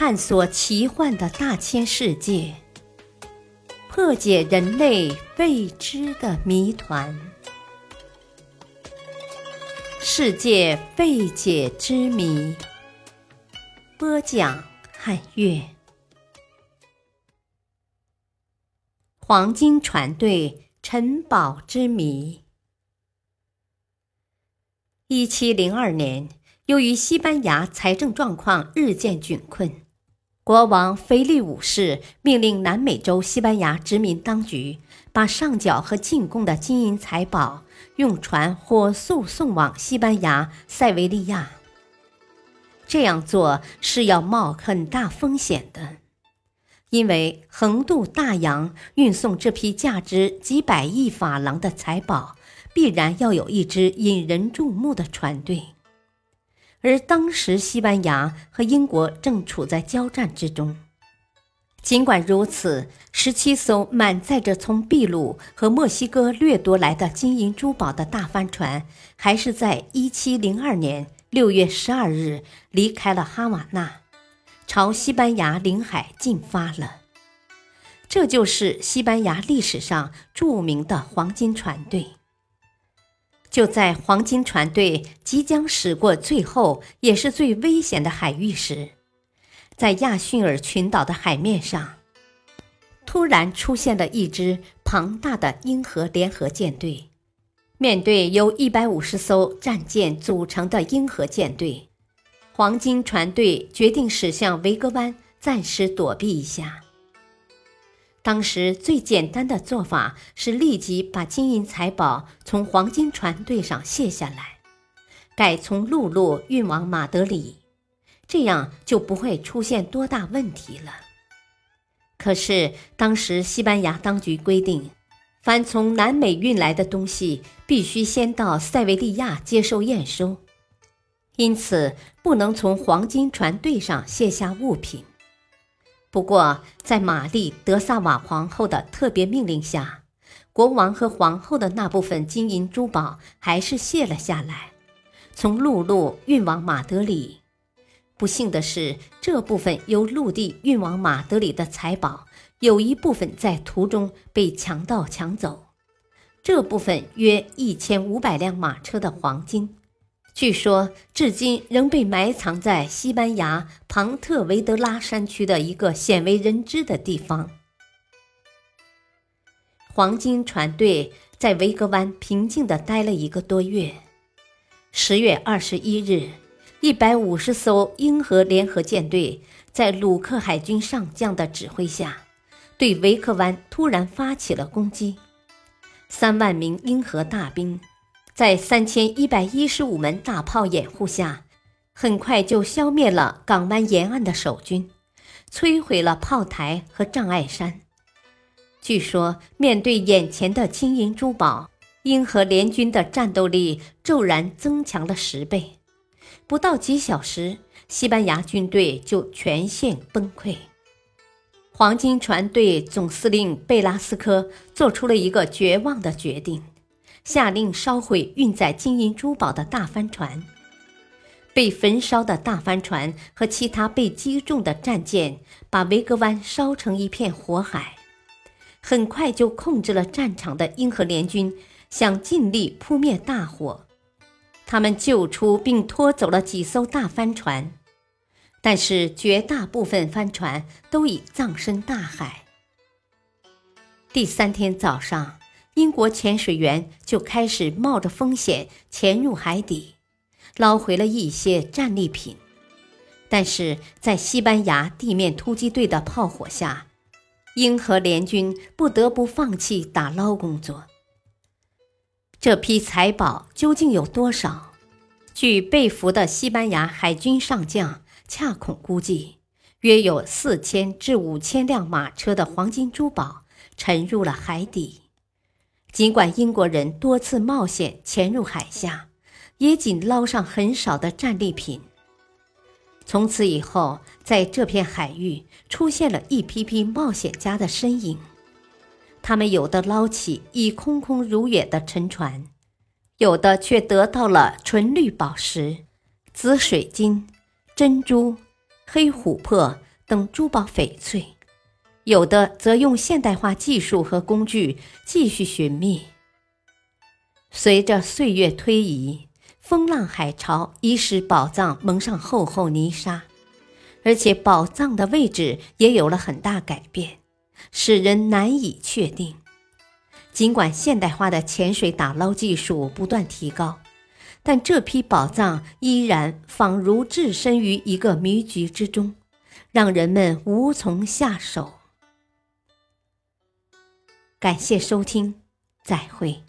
探索奇幻的大千世界，破解人类未知的谜团，世界未解之谜。播讲：汉乐。黄金船队城堡之谜。一七零二年。由于西班牙财政状况日渐窘困，国王腓力五世命令南美洲西班牙殖民当局把上缴和进贡的金银财宝用船火速送往西班牙塞维利亚。这样做是要冒很大风险的，因为横渡大洋运送这批价值几百亿法郎的财宝，必然要有一支引人注目的船队。而当时，西班牙和英国正处在交战之中。尽管如此，十七艘满载着从秘鲁和墨西哥掠夺来的金银珠宝的大帆船，还是在一七零二年六月十二日离开了哈瓦那，朝西班牙领海进发了。这就是西班牙历史上著名的黄金船队。就在黄金船队即将驶过最后也是最危险的海域时，在亚逊尔群岛的海面上，突然出现了一支庞大的英荷联合舰队。面对由一百五十艘战舰组成的英荷舰队，黄金船队决定驶向维格湾，暂时躲避一下。当时最简单的做法是立即把金银财宝从黄金船队上卸下来，改从陆路运往马德里，这样就不会出现多大问题了。可是当时西班牙当局规定，凡从南美运来的东西必须先到塞维利亚接受验收，因此不能从黄金船队上卸下物品。不过，在玛丽·德萨瓦皇后的特别命令下，国王和皇后的那部分金银珠宝还是卸了下来，从陆路运往马德里。不幸的是，这部分由陆地运往马德里的财宝，有一部分在途中被强盗抢走。这部分约一千五百辆马车的黄金。据说，至今仍被埋藏在西班牙庞特维德拉山区的一个鲜为人知的地方。黄金船队在维格湾平静地待了一个多月。十月二十一日，一百五十艘英荷联合舰队在鲁克海军上将的指挥下，对维克湾突然发起了攻击。三万名英荷大兵。在三千一百一十五门大炮掩护下，很快就消灭了港湾沿岸的守军，摧毁了炮台和障碍山。据说，面对眼前的金银珠宝，英荷联军的战斗力骤然增强了十倍。不到几小时，西班牙军队就全线崩溃。黄金船队总司令贝拉斯科做出了一个绝望的决定。下令烧毁运载金银珠宝的大帆船，被焚烧的大帆船和其他被击中的战舰，把维格湾烧成一片火海。很快就控制了战场的英荷联军想尽力扑灭大火，他们救出并拖走了几艘大帆船，但是绝大部分帆船都已葬身大海。第三天早上。英国潜水员就开始冒着风险潜入海底，捞回了一些战利品，但是在西班牙地面突击队的炮火下，英荷联军不得不放弃打捞工作。这批财宝究竟有多少？据被俘的西班牙海军上将恰孔估计，约有四千至五千辆马车的黄金珠宝沉入了海底。尽管英国人多次冒险潜入海下，也仅捞上很少的战利品。从此以后，在这片海域出现了一批批冒险家的身影。他们有的捞起已空空如也的沉船，有的却得到了纯绿宝石、紫水晶、珍珠、黑琥珀等珠宝翡翠，有的则用现代化技术和工具继续寻觅。随着岁月推移，风浪海潮已使宝藏蒙上厚厚泥沙，而且宝藏的位置也有了很大改变，使人难以确定。尽管现代化的潜水打捞技术不断提高，但这批宝藏依然仿如置身于一个迷局之中，让人们无从下手。感谢收听，再会。